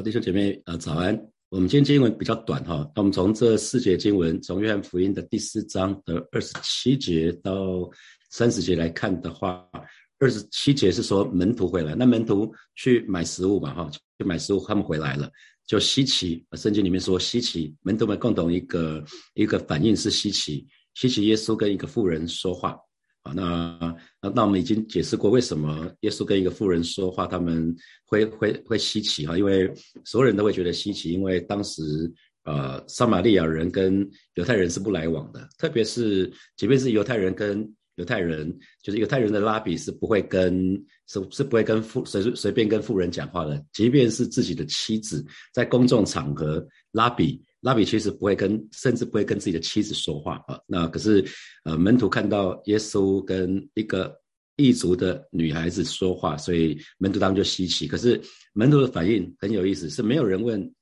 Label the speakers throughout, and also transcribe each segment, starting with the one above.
Speaker 1: 好，弟兄姐妹，呃，早安。我们今天经文比较短哈，那我们从这四节经文，从约翰福音的第四章的二十七节到三十节来看的话，二十七节是说门徒回来，那门徒去买食物嘛哈，去买食物，他们回来了，就稀奇。圣经里面说稀奇，门徒们共同一个一个反应是稀奇，稀奇耶稣跟一个妇人说话。啊，那那那我们已经解释过，为什么耶稣跟一个妇人说话，他们会会会稀奇哈？因为所有人都会觉得稀奇，因为当时呃，撒玛利亚人跟犹太人是不来往的，特别是即便是犹太人跟犹太人，就是犹太人的拉比是不会跟是是不会跟富随随便跟富人讲话的，即便是自己的妻子，在公众场合拉比。拉比其实不会跟，甚至不会跟自己的妻子说话啊。那可是，呃，门徒看到耶稣跟一个异族的女孩子说话，所以门徒当就稀奇。可是门徒的反应很有意思，是没有人问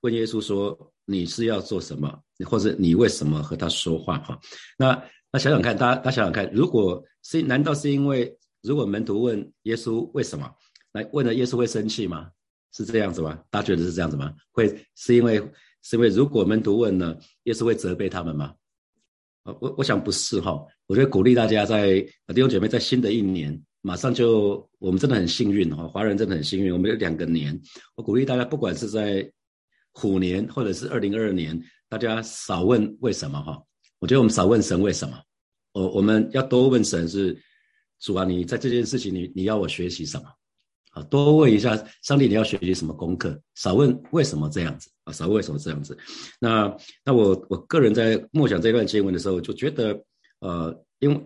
Speaker 1: 问耶稣说你是要做什么，或者你为什么和他说话哈？那那想想看，大家大家想想看，如果是难道是因为如果门徒问耶稣为什么，来问了耶稣会生气吗？是这样子吗？大家觉得是这样子吗？会是因为？是因为如果门徒问呢，耶稣会责备他们吗？啊，我我想不是哈。我觉得鼓励大家在弟兄姐妹在新的一年，马上就我们真的很幸运哈，华人真的很幸运，我们有两个年。我鼓励大家，不管是在虎年或者是二零二二年，大家少问为什么哈。我觉得我们少问神为什么，我我们要多问神是主啊，你在这件事情你你要我学习什么？啊，多问一下上帝，你要学习什么功课？少问为什么这样子啊？少问为什么这样子？那那我我个人在默想这段经文的时候，就觉得，呃，因为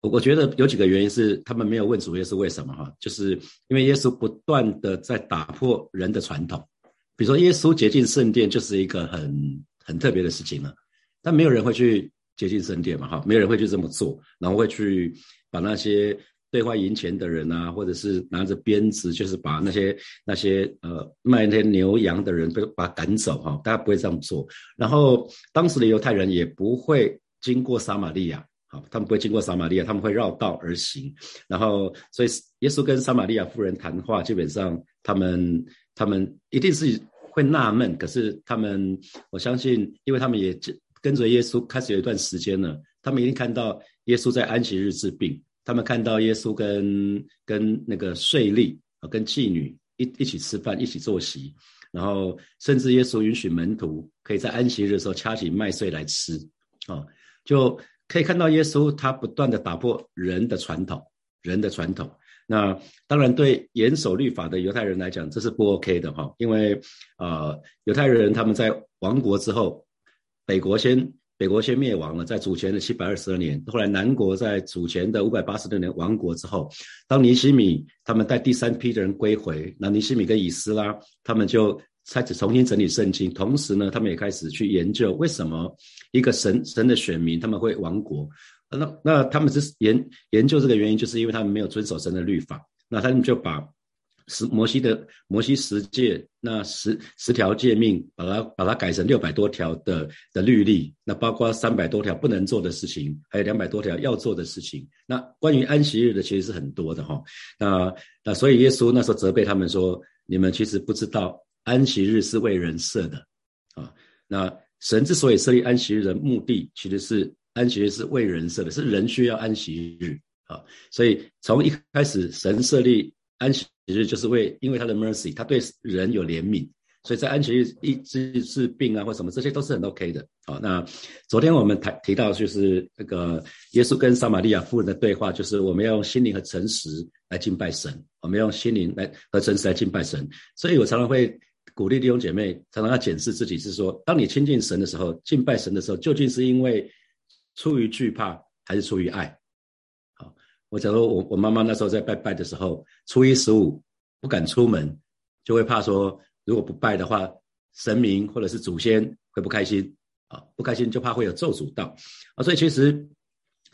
Speaker 1: 我觉得有几个原因是他们没有问主耶稣为什么哈，就是因为耶稣不断的在打破人的传统，比如说耶稣洁净圣殿就是一个很很特别的事情了，但没有人会去洁净圣殿嘛哈，没有人会去这么做，然后会去把那些。兑换银钱的人啊，或者是拿着鞭子，就是把那些那些呃卖那些牛羊的人，都把赶走哈。大家不会这样做。然后当时的犹太人也不会经过撒玛利亚，好，他们不会经过撒玛利亚，他们会绕道而行。然后，所以耶稣跟撒玛利亚妇人谈话，基本上他们他们一定是会纳闷。可是他们，我相信，因为他们也跟着耶稣开始有一段时间了，他们一定看到耶稣在安息日治病。他们看到耶稣跟跟那个税吏啊，跟妓女一一起吃饭，一起坐席，然后甚至耶稣允许门徒可以在安息日的时候掐起麦穗来吃，啊，就可以看到耶稣他不断的打破人的传统，人的传统。那当然对严守律法的犹太人来讲，这是不 OK 的哈，因为呃犹太人他们在亡国之后，北国先。北国先灭亡了，在主前的七百二十二年，后来南国在主前的五百八十六年亡国之后，当尼西米他们带第三批的人归回，那尼西米跟以斯拉他们就开始重新整理圣经，同时呢，他们也开始去研究为什么一个神神的选民他们会亡国，那那他们是研研究这个原因，就是因为他们没有遵守神的律法，那他们就把。十摩西的摩西十诫，那十十条诫命，把它把它改成六百多条的的律例，那包括三百多条不能做的事情，还有两百多条要做的事情。那关于安息日的其实是很多的哈。那那所以耶稣那时候责备他们说：你们其实不知道安息日是为人设的啊。那神之所以设立安息日的目的，其实是安息日是为人设的，是人需要安息日啊。所以从一开始神设立。安息其实就是为，因为他的 mercy，他对人有怜悯，所以在安全日一治治病啊或什么，这些都是很 OK 的。好，那昨天我们谈提到就是那个耶稣跟撒玛利亚妇人的对话，就是我们要用心灵和诚实来敬拜神，我们要用心灵来和诚实来敬拜神。所以我常常会鼓励弟兄姐妹，常常要检视自己，是说，当你亲近神的时候，敬拜神的时候，究竟是因为出于惧怕，还是出于爱？我假如我我妈妈那时候在拜拜的时候，初一十五不敢出门，就会怕说如果不拜的话，神明或者是祖先会不开心啊，不开心就怕会有咒诅到啊，所以其实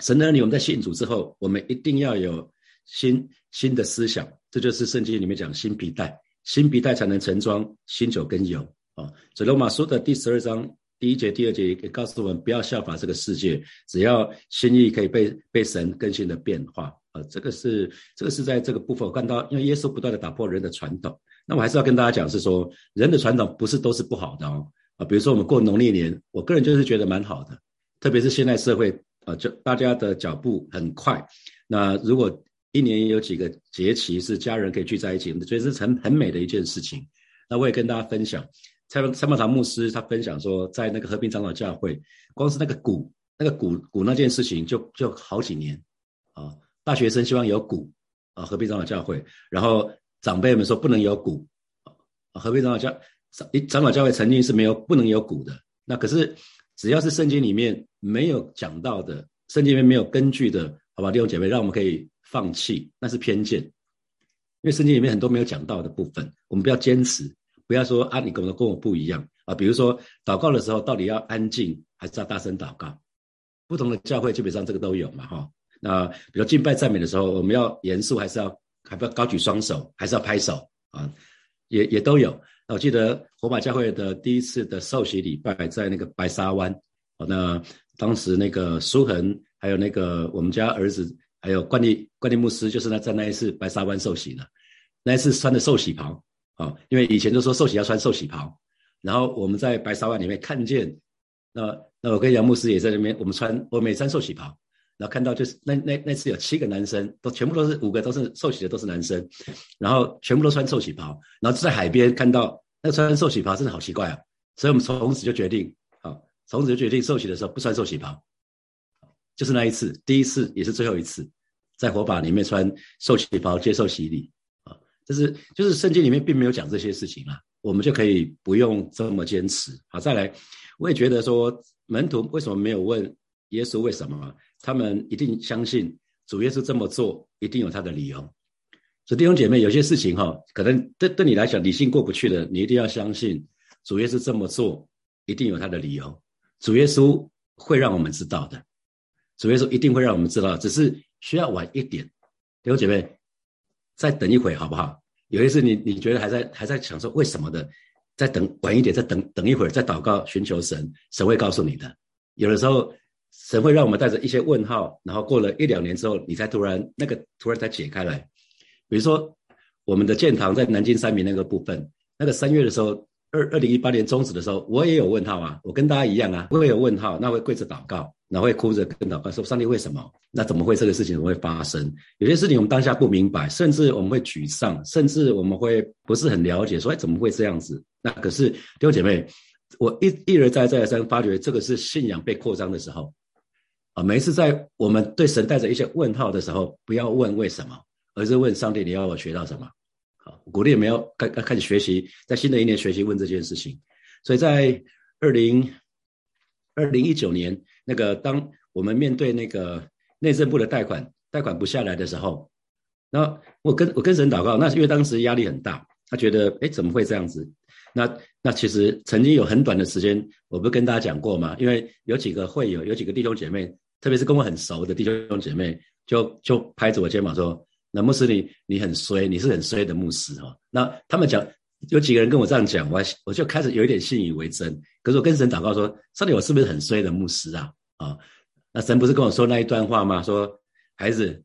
Speaker 1: 神的儿女我们在信主之后，我们一定要有新新的思想，这就是圣经里面讲新皮带，新皮带才能盛装新酒跟油啊。所以罗马书的第十二章。第一节、第二节也告诉我们，不要效法这个世界，只要心意可以被被神更新的变化啊。这个是这个是在这个部分我看到，因为耶稣不断的打破人的传统。那我还是要跟大家讲，是说人的传统不是都是不好的哦啊，比如说我们过农历年，我个人就是觉得蛮好的，特别是现在社会啊，就大家的脚步很快，那如果一年有几个节气是家人可以聚在一起，我觉得是很很美的一件事情。那我也跟大家分享，蔡蔡茂堂牧师他分享说，在那个和平长老教会，光是那个鼓那个鼓鼓那件事情就就好几年啊，大学生希望有鼓啊，和平长老教会，然后。长辈们说不能有鼓，啊，和平长老教长长老教会曾经是没有不能有鼓的。那可是只要是圣经里面没有讲到的，圣经里面没有根据的，好吧，弟兄姐妹，让我们可以放弃，那是偏见。因为圣经里面很多没有讲到的部分，我们不要坚持，不要说啊，你跟我跟我不一样啊。比如说祷告的时候，到底要安静还是要大声祷告？不同的教会基本上这个都有嘛，哈。那比如敬拜赞美的时候，我们要严肃还是要？还不要高举双手，还是要拍手啊？也也都有。那我记得火把教会的第一次的受洗礼拜在那个白沙湾，哦，那当时那个苏恒还有那个我们家儿子，还有冠利冠利牧师，就是那在那一次白沙湾受洗的，那一次穿的受洗袍啊，因为以前都说受洗要穿受洗袍，然后我们在白沙湾里面看见，那那我跟杨牧师也在那边，我们穿我每穿受洗袍。然后看到就是那那那次有七个男生，都全部都是五个都是受洗的都是男生，然后全部都穿受洗袍，然后在海边看到那穿受洗袍真的好奇怪啊，所以我们从此就决定，好，从此就决定受洗的时候不穿受洗袍，就是那一次，第一次也是最后一次，在火把里面穿受洗袍接受洗礼，就是就是圣经里面并没有讲这些事情啊，我们就可以不用这么坚持。好，再来，我也觉得说门徒为什么没有问耶稣为什么？他们一定相信主耶稣这么做一定有他的理由，所以弟兄姐妹，有些事情哈，可能对对你来讲理性过不去的，你一定要相信主耶稣这么做一定有他的理由。主耶稣会让我们知道的，主耶稣一定会让我们知道，只是需要晚一点。弟兄姐妹，再等一会好不好？有些事你你觉得还在还在想说为什么的，再等晚一点，再等等一会儿，再祷告寻求神，神会告诉你的。有的时候。神会让我们带着一些问号，然后过了一两年之后，你才突然那个突然才解开来。比如说我们的建堂在南京三明那个部分，那个三月的时候，二二零一八年终止的时候，我也有问号啊，我跟大家一样啊，我也有问号，那会跪着祷告，那会哭着跟祷告说：上帝为什么？那怎么会这个事情会发生？有些事情我们当下不明白，甚至我们会沮丧，甚至我们会不是很了解，说哎怎么会这样子？那可是弟兄姐妹，我一一而再再而三发觉，这个是信仰被扩张的时候。啊，每一次在我们对神带着一些问号的时候，不要问为什么，而是问上帝你要我学到什么。好，鼓励没有开开始学习，在新的一年学习问这件事情。所以在二零二零一九年，那个当我们面对那个内政部的贷款贷款不下来的时候，那我跟我跟神祷告，那是因为当时压力很大，他觉得哎怎么会这样子？那那其实曾经有很短的时间，我不是跟大家讲过吗？因为有几个会友，有几个弟兄姐妹，特别是跟我很熟的弟兄姐妹，就就拍着我肩膀说：“那牧师你你很衰，你是很衰的牧师哈。”那他们讲有几个人跟我这样讲，我我就开始有一点信以为真。可是我跟神祷告说：“上帝，我是不是很衰的牧师啊？”啊，那神不是跟我说那一段话吗？说孩子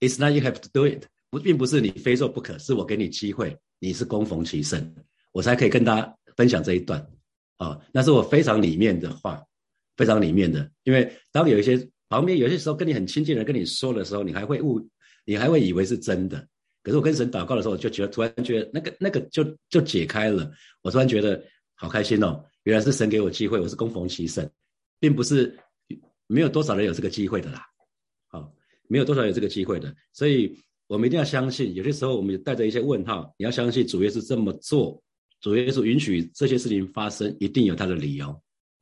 Speaker 1: ，It's not you have to do it，不并不是你非做不可，是我给你机会。你是供逢其盛，我才可以跟大家分享这一段啊，那是我非常里面的话，非常里面的。因为当有一些旁边有些时候跟你很亲近的人跟你说的时候，你还会误，你还会以为是真的。可是我跟神祷告的时候，就觉得突然觉得那个那个就就解开了，我突然觉得好开心哦，原来是神给我机会，我是供逢其盛，并不是没有多少人有这个机会的啦，好，没有多少有这个机会的，所以。我们一定要相信，有些时候我们带着一些问号。你要相信主耶稣这么做，主耶稣允许这些事情发生，一定有他的理由。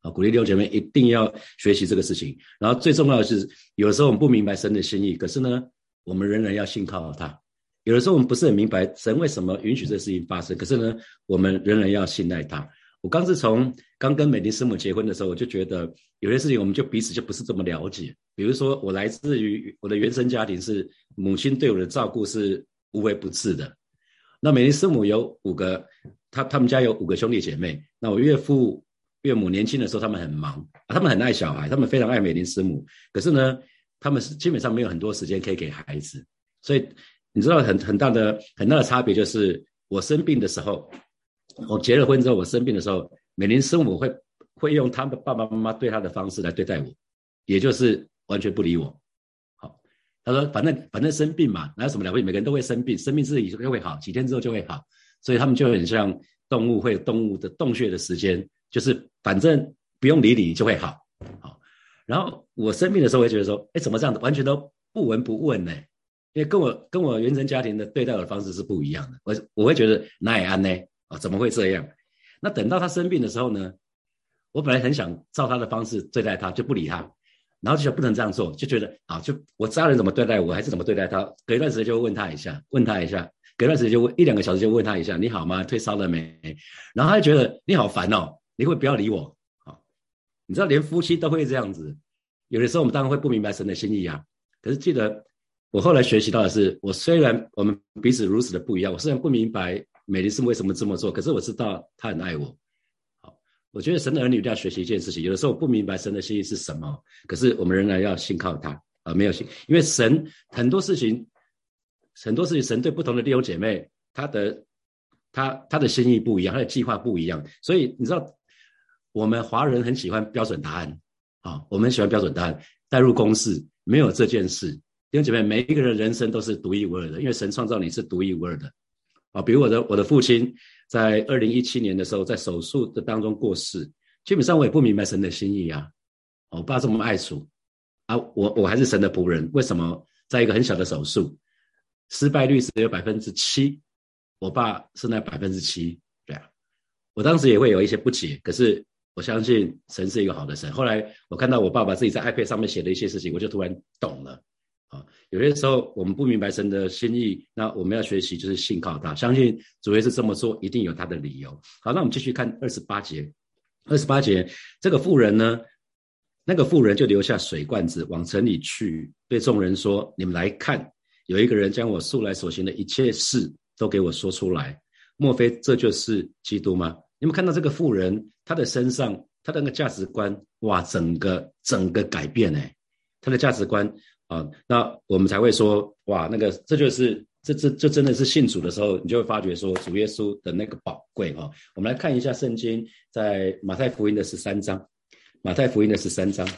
Speaker 1: 啊，鼓励弟兄姐妹一定要学习这个事情。然后最重要的是，有时候我们不明白神的心意，可是呢，我们仍然要信靠他。有的时候我们不是很明白神为什么允许这事情发生，可是呢，我们仍然要信赖他。我刚是从刚跟美丽师母结婚的时候，我就觉得有些事情我们就彼此就不是这么了解。比如说，我来自于我的原生家庭是母亲对我的照顾是无微不至的。那美丽师母有五个，他他们家有五个兄弟姐妹。那我岳父岳母年轻的时候他们很忙，他们很爱小孩，他们非常爱美丽师母。可是呢，他们是基本上没有很多时间可以给孩子。所以你知道很很大的很大的差别就是。我生病的时候，我结了婚之后，我生病的时候，美玲生母会会用他们爸爸妈妈对他的方式来对待我，也就是完全不理我。好，他说反正反正生病嘛，哪有什么了不起？每个人都会生病，生病自己就会好，几天之后就会好。所以他们就很像动物，会有动物的洞穴的时间，就是反正不用理你就会好。好，然后我生病的时候，会觉得说，哎，怎么这样子，完全都不闻不问呢？因为跟我跟我原生家庭的对待的方式是不一样的。我我会觉得哪也安呢？啊，怎么会这样？那等到他生病的时候呢，我本来很想照他的方式对待他，就不理他，然后就不能这样做，就觉得啊，就我家人怎么对待我，还是怎么对待他？隔一段时间就问他一下，问他一下。隔段时间就问一两个小时就问他一下你好吗退烧了没？然后他就觉得你好烦哦，你会不要理我啊？你知道连夫妻都会这样子，有的时候我们当然会不明白神的心意啊。可是记得我后来学习到的是，我虽然我们彼此如此的不一样，我虽然不明白美丽是为什么这么做，可是我知道他很爱我。好，我觉得神的儿女一定要学习一件事情，有的时候我不明白神的心意是什么，可是我们仍然要信靠他啊，没有信，因为神很多事情。很多事情，神对不同的弟兄姐妹，他的他他的心意不一样，他的计划不一样。所以你知道，我们华人很喜欢标准答案啊，我们喜欢标准答案带入公式，没有这件事。弟兄姐妹，每一个人人生都是独一无二的，因为神创造你是独一无二的啊。比如我的我的父亲在二零一七年的时候，在手术的当中过世，基本上我也不明白神的心意啊。我爸这么爱主啊，我我还是神的仆人，为什么在一个很小的手术？失败率只有百分之七，我爸是那百分之七，对啊，我当时也会有一些不解，可是我相信神是一个好的神。后来我看到我爸爸自己在 iPad 上面写的一些事情，我就突然懂了。有些时候我们不明白神的心意，那我们要学习就是信靠他，相信主耶稣这么做一定有他的理由。好，那我们继续看二十八节，二十八节这个妇人呢，那个妇人就留下水罐子往城里去，对众人说：“你们来看。”有一个人将我素来所行的一切事都给我说出来，莫非这就是基督吗？你们看到这个妇人，她的身上，她的那个价值观，哇，整个整个改变哎，她的价值观啊，那我们才会说，哇，那个这就是这这这真的是信主的时候，你就会发觉说主耶稣的那个宝贵哈。我们来看一下圣经，在马太福音的十三章，马太福音的十三章，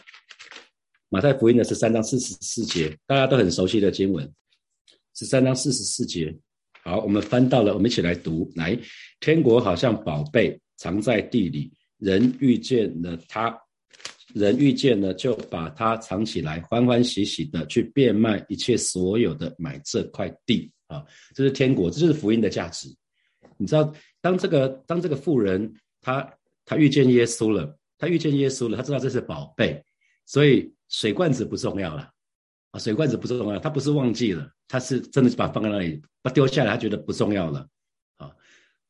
Speaker 1: 马太福音的十三章四十四节，大家都很熟悉的经文。十三章四十四节，好，我们翻到了，我们一起来读。来，天国好像宝贝藏在地里，人遇见了他，人遇见了就把它藏起来，欢欢喜喜的去变卖一切所有的，买这块地啊！这是天国，这就是福音的价值。你知道，当这个当这个富人他他遇见耶稣了，他遇见耶稣了，他知道这是宝贝，所以水罐子不重要了啊。水罐子不重要，他不是忘记了，他是真的是把放在那里，把丢下来，他觉得不重要了。啊，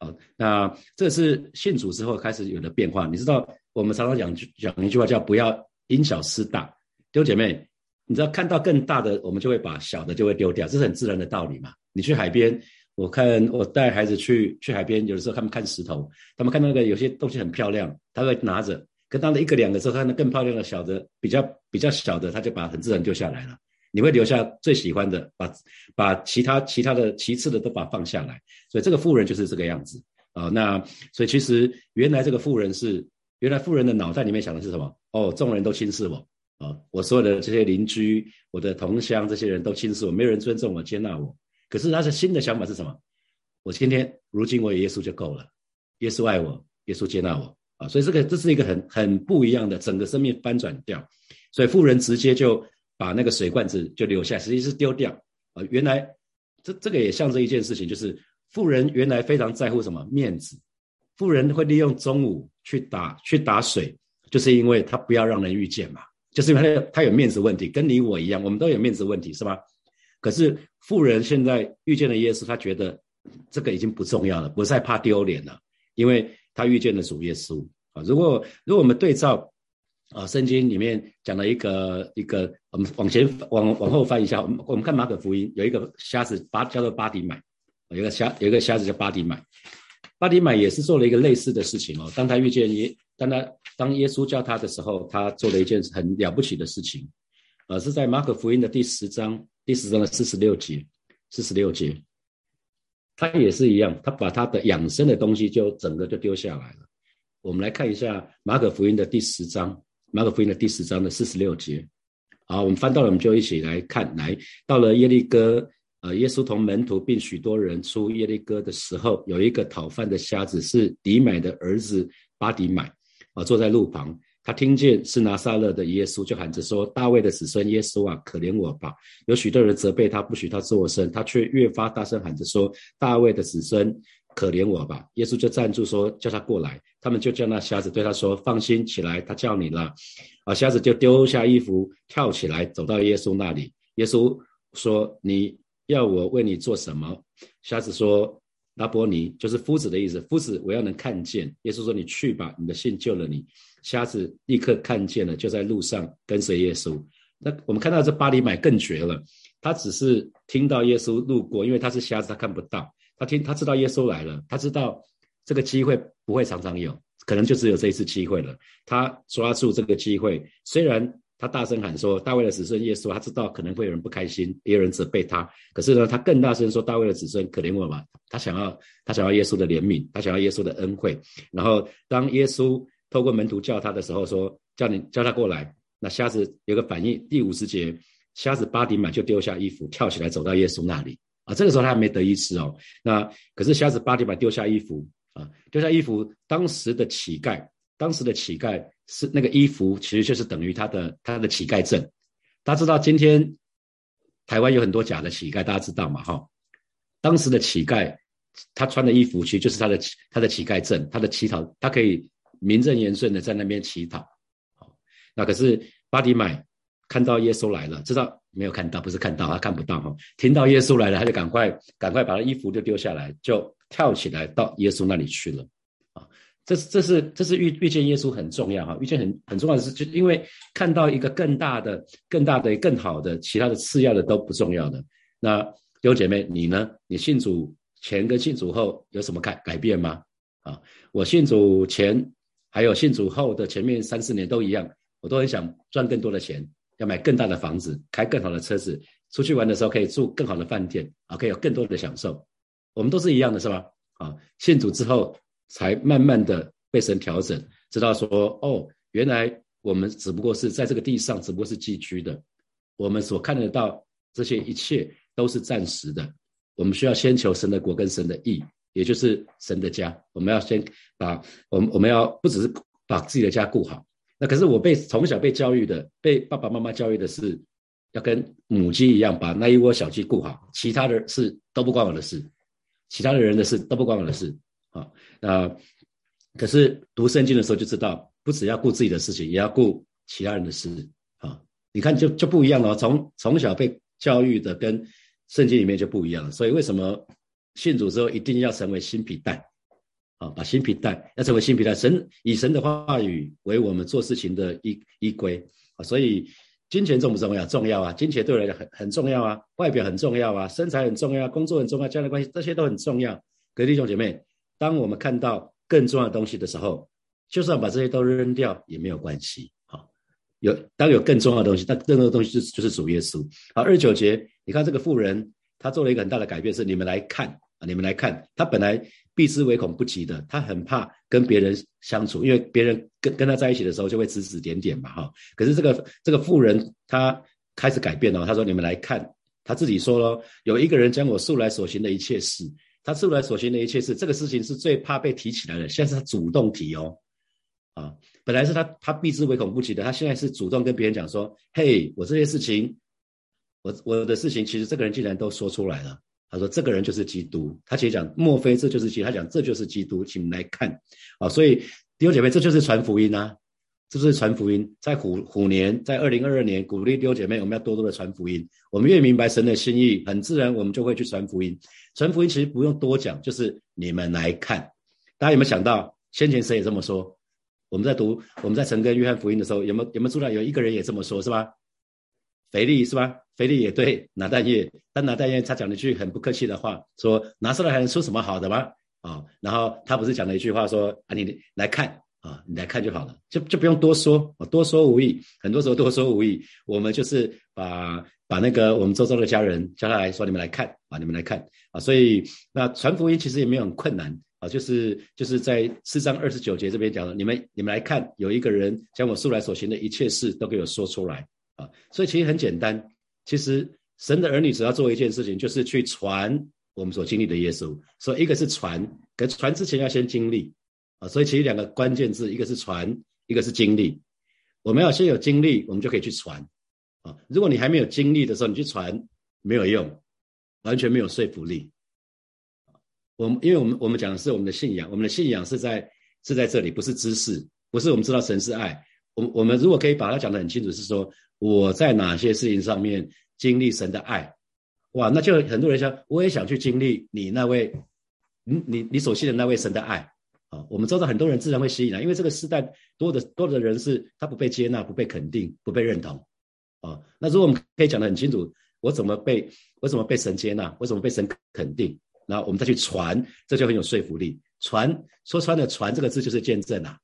Speaker 1: 好，那这是信主之后开始有的变化。你知道，我们常常讲讲一句话叫“不要因小失大”。丢姐妹，你知道看到更大的，我们就会把小的就会丢掉，这是很自然的道理嘛。你去海边，我看我带孩子去去海边，有的时候他们看石头，他们看到那个有些东西很漂亮，他会拿着，跟当的一个两个时候，看到更漂亮的小的，比较比较小的，他就把很自然丢下来了。你会留下最喜欢的，把把其他其他的其次的都把它放下来，所以这个富人就是这个样子啊。那所以其实原来这个富人是原来富人的脑袋里面想的是什么？哦，众人都轻视我啊，我所有的这些邻居、我的同乡这些人都轻视我，没有人尊重我、接纳我。可是他的新的想法是什么？我今天如今我有耶稣就够了，耶稣爱我，耶稣接纳我啊。所以这个这是一个很很不一样的整个生命翻转掉。所以富人直接就。把那个水罐子就留下，实际是丢掉啊。原来这这个也象征一件事情，就是富人原来非常在乎什么面子。富人会利用中午去打去打水，就是因为他不要让人遇见嘛，就是因为他有他有面子问题，跟你我一样，我们都有面子问题，是吧？可是富人现在遇见了耶稣，他觉得这个已经不重要了，不再怕丢脸了，因为他遇见了主耶稣啊。如果如果我们对照。啊，圣经里面讲了一个一个，我们往前往往后翻一下，我们我们看马可福音，有一个瞎子巴叫做巴迪买，有一个瞎有一个瞎子叫巴迪买，巴迪买也是做了一个类似的事情哦。当他遇见耶，当他当耶稣叫他的时候，他做了一件很了不起的事情，呃，是在马可福音的第十章第十章的四十六节，四十六节，他也是一样，他把他的养生的东西就整个就丢下来了。我们来看一下马可福音的第十章，马可福音的第十章的四十六节。好，我们翻到了，我们就一起来看。来到了耶利哥，呃，耶稣同门徒并许多人出耶利哥的时候，有一个讨饭的瞎子，是迪买的儿子巴迪买，啊，坐在路旁。他听见是拿撒勒的耶稣，就喊着说：“大卫的子孙耶稣啊，可怜我吧！”有许多人责备他，不许他作声，他却越发大声喊着说：“大卫的子孙，可怜我吧！”耶稣就站住说：“叫他过来。”他们就叫那瞎子对他说：“放心起来，他叫你了。”啊，瞎子就丢下衣服，跳起来走到耶稣那里。耶稣说：“你要我为你做什么？”瞎子说：“拉波尼，就是夫子的意思。夫子，我要能看见。”耶稣说：“你去吧，你的信救了你。”瞎子立刻看见了，就在路上跟随耶稣。那我们看到这巴黎买更绝了，他只是听到耶稣路过，因为他是瞎子，他看不到。他听，他知道耶稣来了，他知道这个机会不会常常有，可能就只有这一次机会了。他抓住这个机会，虽然他大声喊说大卫的子孙耶稣，他知道可能会有人不开心，也有人责备他，可是呢，他更大声说大卫的子孙可怜我吧。他想要，他想要耶稣的怜悯，他想要耶稣的恩惠。然后当耶稣。透过门徒叫他的时候，说叫你叫他过来。那瞎子有个反应，第五十节，瞎子巴迪满就丢下衣服，跳起来走到耶稣那里啊。这个时候他还没得医治哦。那可是瞎子巴迪满丢下衣服啊，丢下衣服。当时的乞丐，当时的乞丐是那个衣服，其实就是等于他的他的乞丐证。大家知道今天台湾有很多假的乞丐，大家知道嘛？哈，当时的乞丐他穿的衣服其实就是他的他的乞丐证，他的乞讨，他可以。名正言顺的在那边乞讨，好，那可是巴迪买看到耶稣来了，知道没有看到，不是看到，他看不到哈。听到耶稣来了，他就赶快赶快把他衣服就丢下来，就跳起来到耶稣那里去了，这是这是这是遇遇见耶稣很重要哈，遇见很很重要的是，就因为看到一个更大的、更大的、更好的，其他的次要的都不重要的。那弟兄姐妹，你呢？你信主前跟信主后有什么改改变吗？啊，我信主前。还有信主后的前面三四年都一样，我都很想赚更多的钱，要买更大的房子，开更好的车子，出去玩的时候可以住更好的饭店啊，可以有更多的享受。我们都是一样的，是吧？啊，信主之后才慢慢的被神调整，知道说哦，原来我们只不过是在这个地上，只不过是寄居的，我们所看得到这些一切都是暂时的，我们需要先求神的国跟神的义。也就是神的家，我们要先把我们我们要不只是把自己的家顾好。那可是我被从小被教育的，被爸爸妈妈教育的是要跟母鸡一样，把那一窝小鸡顾好，其他的事都不关我的事，其他的人的事都不关我的事。啊，那可是读圣经的时候就知道，不只要顾自己的事情，也要顾其他人的事。啊，你看就就不一样了。从从小被教育的跟圣经里面就不一样了。所以为什么？信主之后一定要成为新皮带，啊，把新皮带要成为新皮带。神以神的话语为我们做事情的依依归啊，所以金钱重不重要？重要啊！金钱对我来讲很很重要啊，外表很重要啊，身材很重要，工作很重要，家庭关系这些都很重要。各位弟兄姐妹，当我们看到更重要的东西的时候，就算把这些都扔掉也没有关系。好，有当有更重要的东西，但任何东西就是就是主耶稣。好，二九节，你看这个妇人，她做了一个很大的改变，是你们来看。啊，你们来看，他本来避之唯恐不及的，他很怕跟别人相处，因为别人跟跟他在一起的时候就会指指点点嘛，哈。可是这个这个妇人，他开始改变了，他说：“你们来看，他自己说了，有一个人将我素来所行的一切事，他素来所行的一切事，这个事情是最怕被提起来的，现在是他主动提哦，啊，本来是他他避之唯恐不及的，他现在是主动跟别人讲说，嘿，我这些事情，我我的事情，其实这个人竟然都说出来了。”他说：“这个人就是基督。”他其实讲：“莫非这就是基督？”他讲：“这就是基督，请来看。”啊，所以弟兄姐妹，这就是传福音啊！这是传福音。在虎虎年，在二零二二年，鼓励弟兄姐妹，我们要多多的传福音。我们越明白神的心意，很自然，我们就会去传福音。传福音其实不用多讲，就是你们来看。大家有没有想到，先前谁也这么说？我们在读我们在陈跟约翰福音的时候，有没有有没有注意到有一个人也这么说，是吧？腓力是吧？腓力也对拿大业，但拿大业他讲了一句很不客气的话，说拿出来还能出什么好的吗？啊，然后他不是讲了一句话说啊，你来看啊，你来看就好了，就就不用多说啊，多说无益。很多时候多说无益，我们就是把把那个我们周遭的家人叫他来说，你们来看啊，你们来看啊。所以那传福音其实也没有很困难啊，就是就是在四章二十九节这边讲的，你们你们来看，有一个人将我素来所行的一切事都给我说出来啊。所以其实很简单，其实神的儿女只要做一件事情，就是去传我们所经历的耶稣。所以一个是传，可传之前要先经历。啊，所以其实两个关键字，一个是传，一个是经历。我们要先有经历，我们就可以去传。啊，如果你还没有经历的时候，你去传没有用，完全没有说服力。我们因为我们我们讲的是我们的信仰，我们的信仰是在是在这里，不是知识，不是我们知道神是爱。我我们如果可以把它讲得很清楚，是说我在哪些事情上面经历神的爱，哇，那就很多人想，我也想去经历你那位，你你你所信的那位神的爱。啊，我们知道很多人自然会吸引来，因为这个时代多的多的人是他不被接纳、不被肯定、不被认同。啊，那如果我们可以讲得很清楚，我怎么被我怎么被神接纳，我怎么被神肯定，然后我们再去传，这就很有说服力。传说穿了，传这个字就是见证啊。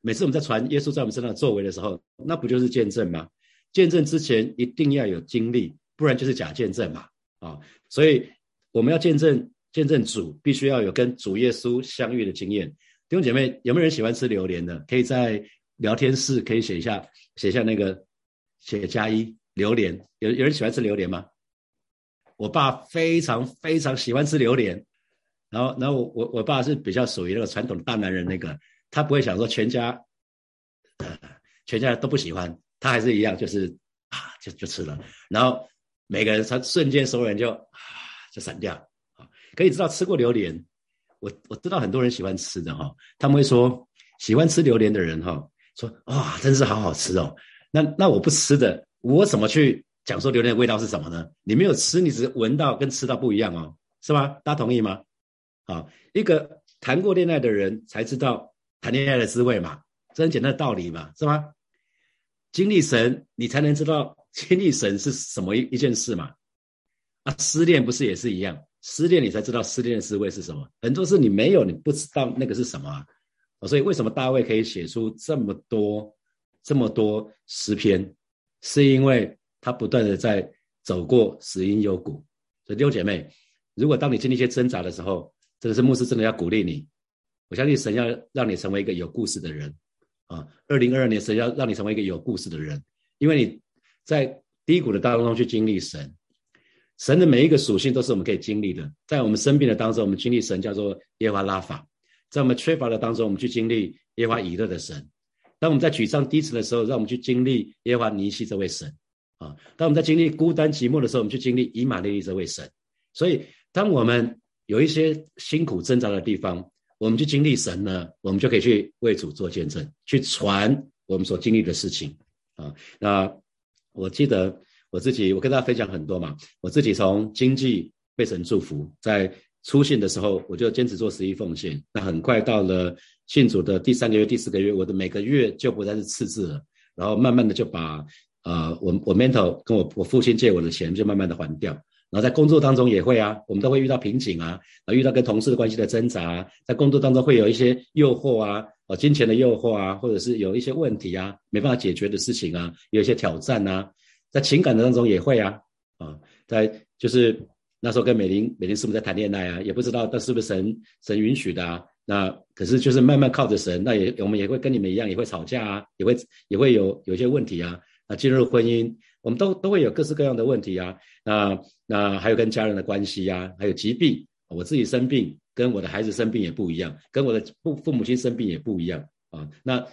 Speaker 1: 每次我们在传耶稣在我们身上的作为的时候，那不就是见证吗？见证之前一定要有经历，不然就是假见证嘛。啊，所以我们要见证。见证主必须要有跟主耶稣相遇的经验。弟兄姐妹，有没有人喜欢吃榴莲的？可以在聊天室可以写一下，写下那个写加一榴莲。有有人喜欢吃榴莲吗？我爸非常非常喜欢吃榴莲。然后，然后我我爸是比较属于那个传统大男人，那个他不会想说全家，呃，全家都不喜欢，他还是一样，就是啊，就就吃了。然后每个人他瞬间所有人就啊就散掉。可以知道吃过榴莲，我我知道很多人喜欢吃的哈，他们会说喜欢吃榴莲的人哈，说哇，真是好好吃哦。那那我不吃的，我怎么去讲说榴莲的味道是什么呢？你没有吃，你只是闻到跟吃到不一样哦，是吧？大家同意吗？好，一个谈过恋爱的人才知道谈恋爱的滋味嘛，这很简单的道理嘛，是吗？经历神，你才能知道经历神是什么一一件事嘛。啊，失恋不是也是一样？失恋，你才知道失恋的滋味是什么。很多事你没有，你不知道那个是什么啊。所以为什么大卫可以写出这么多、这么多诗篇，是因为他不断的在走过死荫幽谷。所以弟兄姐妹，如果当你经历一些挣扎的时候，真的是牧师真的要鼓励你。我相信神要让你成为一个有故事的人啊。二零二二年，神要让你成为一个有故事的人，因为你在低谷的当中去经历神。神的每一个属性都是我们可以经历的，在我们生病的当中，我们经历神叫做耶和华拉法；在我们缺乏的当中，我们去经历耶和华以勒的神；当我们在沮丧低沉的时候，让我们去经历耶和华尼西这位神啊；当我们在经历孤单寂寞的时候，我们去经历以马内利这位神。所以，当我们有一些辛苦挣扎的地方，我们去经历神呢，我们就可以去为主做见证，去传我们所经历的事情啊。那我记得。我自己，我跟大家分享很多嘛。我自己从经济被神祝福，在出信的时候，我就坚持做十一奉献。那很快到了信主的第三个月、第四个月，我的每个月就不再是赤字了。然后慢慢的就把呃，我我 mentor 跟我我父亲借我的钱就慢慢的还掉。然后在工作当中也会啊，我们都会遇到瓶颈啊，啊遇到跟同事的关系的挣扎，在工作当中会有一些诱惑啊，哦金钱的诱惑啊，或者是有一些问题啊，没办法解决的事情啊，有一些挑战啊。在情感当中也会啊，啊，在就是那时候跟美玲美玲师傅在谈恋爱啊，也不知道那是不是神神允许的啊。那可是就是慢慢靠着神，那也我们也会跟你们一样，也会吵架啊，也会也会有有些问题啊。那进入婚姻，我们都都会有各式各样的问题啊。那那还有跟家人的关系呀，还有疾病，我自己生病跟我的孩子生病也不一样，跟我的父父母亲生病也不一样啊。那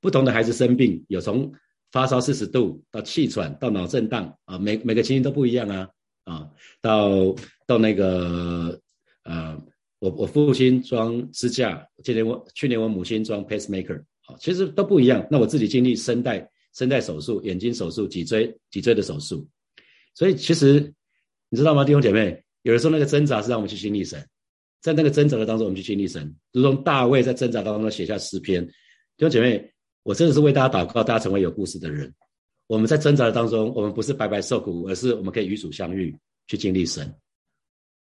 Speaker 1: 不同的孩子生病有从。发烧四十度到气喘到脑震荡啊，每每个情形都不一样啊啊，到到那个呃，我我父亲装支架，今年我去年我母亲装 pacemaker，啊，其实都不一样。那我自己经历声带声带手术、眼睛手术、脊椎脊椎的手术，所以其实你知道吗，弟兄姐妹，有的时候那个挣扎是让我们去经历神，在那个挣扎的当中，我们去经历神，如同大卫在挣扎当中写下诗篇，弟兄姐妹。我真的是为大家祷告，大家成为有故事的人。我们在挣扎的当中，我们不是白白受苦，而是我们可以与主相遇，去经历神，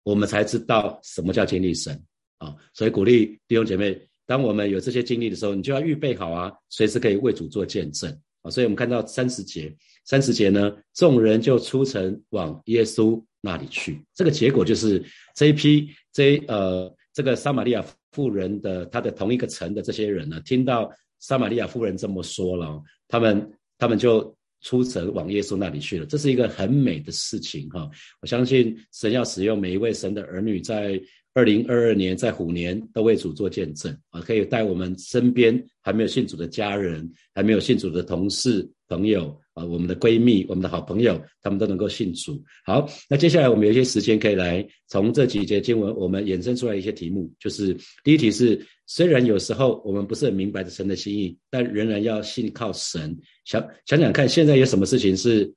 Speaker 1: 我们才知道什么叫经历神啊！所以鼓励弟兄姐妹当我们有这些经历的时候，你就要预备好啊，随时可以为主做见证啊。所以我们看到三十节，三十节呢，众人就出城往耶稣那里去。这个结果就是这一批这呃这个撒玛利亚妇人的他的同一个城的这些人呢，听到撒玛利亚夫人这么说了，他们他们就出城往耶稣那里去了。这是一个很美的事情哈。我相信神要使用每一位神的儿女在。二零二二年在虎年都为主做见证啊，可以带我们身边还没有信主的家人，还没有信主的同事朋友啊，我们的闺蜜，我们的好朋友，他们都能够信主。好，那接下来我们有一些时间可以来从这几节经文，我们衍生出来一些题目，就是第一题是：虽然有时候我们不是很明白的神的心意，但仍然要信靠神。想想想看，现在有什么事情是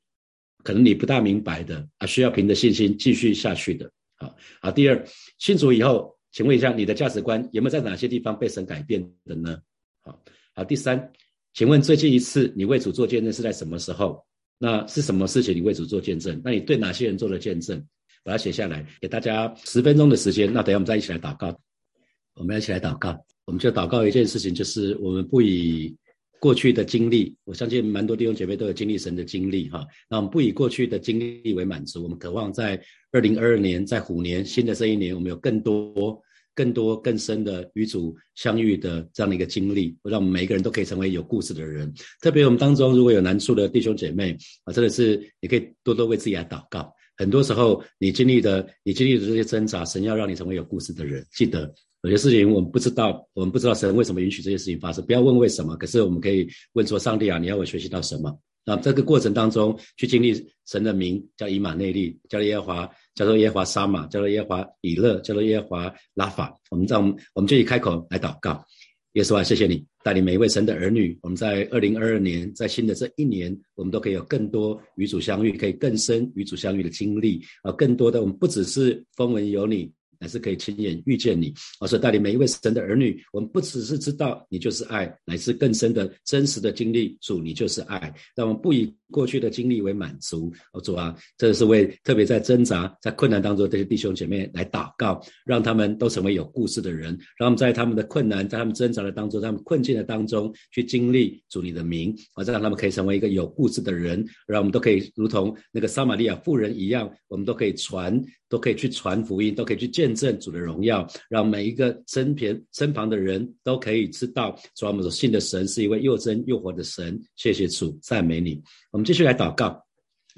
Speaker 1: 可能你不大明白的啊，需要凭着信心继续下去的。好好，第二，信主以后，请问一下，你的价值观有没有在哪些地方被神改变的呢？好好，第三，请问最近一次你为主做见证是在什么时候？那是什么事情你为主做见证？那你对哪些人做了见证？把它写下来，给大家十分钟的时间。那等下我们再一起来祷告，我们要一起来祷告，我们就祷告一件事情，就是我们不以。过去的经历，我相信蛮多弟兄姐妹都有经历神的经历哈。那我们不以过去的经历为满足，我们渴望在二零二二年，在虎年新的这一年，我们有更多、更多、更深的与主相遇的这样的一个经历，让我们每一个人都可以成为有故事的人。特别我们当中如果有难处的弟兄姐妹啊，真的是你可以多多为自己来祷告。很多时候你经历的、你经历的这些挣扎，神要让你成为有故事的人。记得。有些事情我们不知道，我们不知道神为什么允许这些事情发生。不要问为什么，可是我们可以问说：上帝啊，你要我学习到什么？那这个过程当中去经历神的名，叫以马内利，叫做耶华，叫做耶华沙马，叫做耶华以勒，叫做耶华拉法。我们这样，我们就以开口来祷告。耶稣啊，谢谢你带领每一位神的儿女。我们在二零二二年，在新的这一年，我们都可以有更多与主相遇，可以更深与主相遇的经历啊！更多的，我们不只是风闻有你。乃是可以亲眼遇见你，我说带领每一位神的儿女，我们不只是知道你就是爱，乃是更深的真实的经历主，你就是爱，让我们不以过去的经历为满足。哦，主啊，这是为特别在挣扎、在困难当中这些弟兄姐妹来祷告，让他们都成为有故事的人，让他们在他们的困难、在他们挣扎的当中、他们困境的当中去经历主你的名，我再，让他们可以成为一个有故事的人，让我们都可以如同那个撒玛利亚妇人一样，我们都可以传。都可以去传福音，都可以去见见证主的荣耀，让每一个身边身旁的人都可以知道，主我们说信的神是一位又真又活的神。谢谢主，赞美你。我们继续来祷告，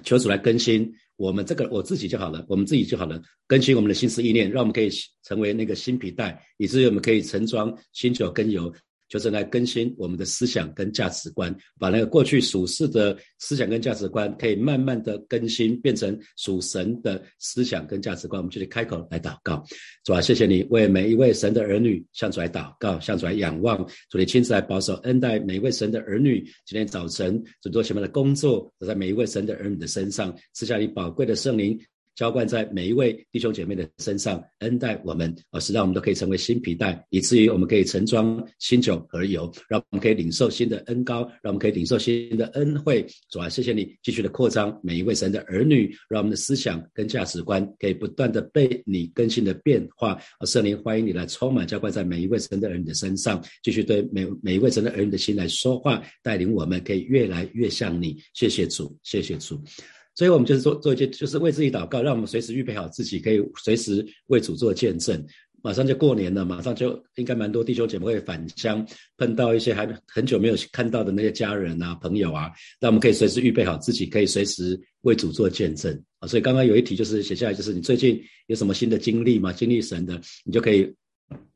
Speaker 1: 求主来更新我们这个我自己就好了，我们自己就好了，更新我们的心思意念，让我们可以成为那个新皮带，以至于我们可以盛装新酒跟油。就是来更新我们的思想跟价值观，把那个过去属世的思想跟价值观，可以慢慢的更新，变成属神的思想跟价值观。我们就去开口来祷告，主啊，谢谢你为每一位神的儿女向主来祷告，向主来仰望，主你亲自来保守恩待每一位神的儿女。今天早晨，主做前面的工作都在每一位神的儿女的身上，赐下你宝贵的圣灵。浇灌在每一位弟兄姐妹的身上，恩待我们，而是让我们都可以成为新皮带，以至于我们可以盛装新酒和油，让我们可以领受新的恩高，让我们可以领受新的恩惠。主啊，谢谢你继续的扩张每一位神的儿女，让我们的思想跟价值观可以不断的被你更新的变化。而圣灵欢迎你来充满浇灌在每一位神的儿女的身上，继续对每每一位神的儿女的心来说话，带领我们可以越来越像你。谢谢主，谢谢主。所以，我们就是做做一些，就是为自己祷告，让我们随时预备好自己，可以随时为主做见证。马上就过年了，马上就应该蛮多弟兄姐妹会返乡，碰到一些还很久没有看到的那些家人啊、朋友啊，那我们可以随时预备好自己，可以随时为主做见证啊。所以，刚刚有一题就是写下来，就是你最近有什么新的经历吗？经历神的，你就可以。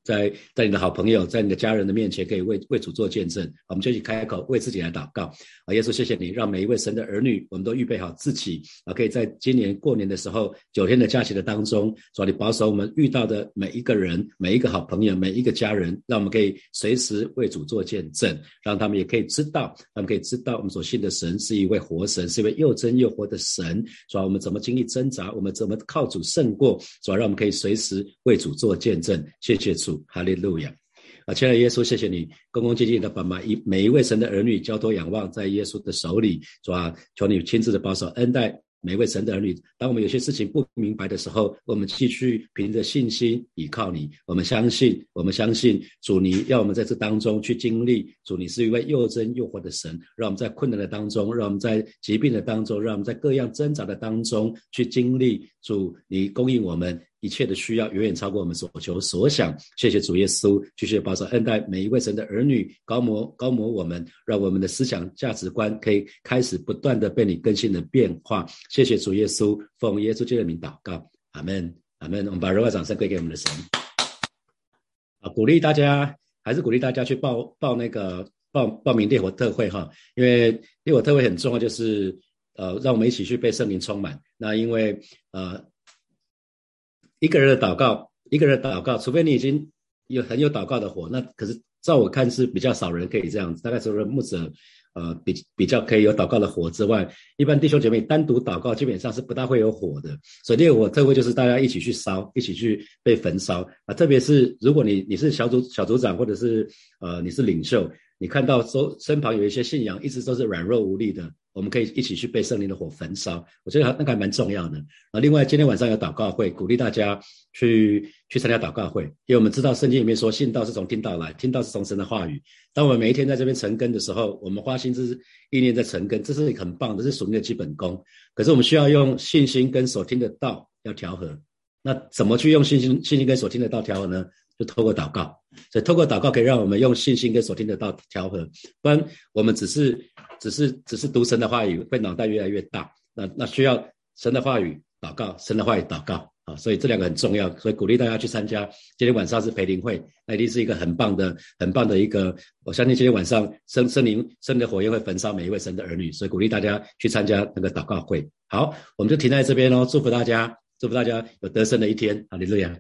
Speaker 1: 在在你的好朋友，在你的家人的面前，可以为为主做见证。我们就去开口为自己来祷告啊！耶稣，谢谢你，让每一位神的儿女，我们都预备好自己啊，可以在今年过年的时候，九天的假期的当中，主你保守我们遇到的每一个人、每一个好朋友、每一个家人，让我们可以随时为主做见证，让他们也可以知道，他们可以知道我们所信的神是一位活神，是一位又真又活的神。主我们怎么经历挣扎，我们怎么靠主胜过？主让我们可以随时为主做见证。谢谢主。哈利路亚！啊，亲爱的耶稣，谢谢你恭恭敬敬的把每一每一位神的儿女交托仰望在耶稣的手里，是吧？求你亲自的保守恩待每位神的儿女。当我们有些事情不明白的时候，我们继续凭着信心倚靠你。我们相信，我们相信主，你要我们在这当中去经历。主，你是一位又真又活的神，让我们在困难的当中，让我们在疾病的当中，让我们在各样挣扎的当中去经历。主，你供应我们。一切的需要远远超过我们所求所想。谢谢主耶稣，继续保守恩待每一位神的儿女，高摩高摩我们，让我们的思想价值观可以开始不断的被你更新的变化。谢谢主耶稣，奉耶稣基督的名祷告，阿门，阿门。我们把热烈掌声归给我们的神。啊，鼓励大家，还是鼓励大家去报报那个报报名烈火特会哈，因为烈火特会很重要，就是呃，让我们一起去被圣灵充满。那因为呃。一个人的祷告，一个人的祷告，除非你已经有很有祷告的火，那可是照我看是比较少人可以这样子。大概除了牧者，呃，比比较可以有祷告的火之外，一般弟兄姐妹单独祷告基本上是不大会有火的。所以烈火特会就是大家一起去烧，一起去被焚烧啊。特别是如果你你是小组小组长，或者是呃你是领袖，你看到周身旁有一些信仰一直都是软弱无力的。我们可以一起去被圣灵的火焚烧，我觉得那个还蛮重要的啊。另外，今天晚上有祷告会，鼓励大家去去参加祷告会，因为我们知道圣经里面说，信道是从听到来，听道是从神的话语。当我们每一天在这边成根的时候，我们花心思意念在成根，这是很棒的，是属灵的基本功。可是我们需要用信心跟所听的道要调和。那怎么去用信心信心跟所听的道调和呢？就透过祷告，所以透过祷告可以让我们用信心跟所听得到调和，不然我们只是只是只是读神的话语，会脑袋越来越大。那那需要神的话语祷告，神的话语祷告啊，所以这两个很重要，所以鼓励大家去参加。今天晚上是培灵会，那一定是一个很棒的很棒的一个，我相信今天晚上圣圣灵圣的火焰会焚烧每一位神的儿女，所以鼓励大家去参加那个祷告会。好，我们就停在这边喽，祝福大家，祝福大家有得胜的一天，哈利路阳。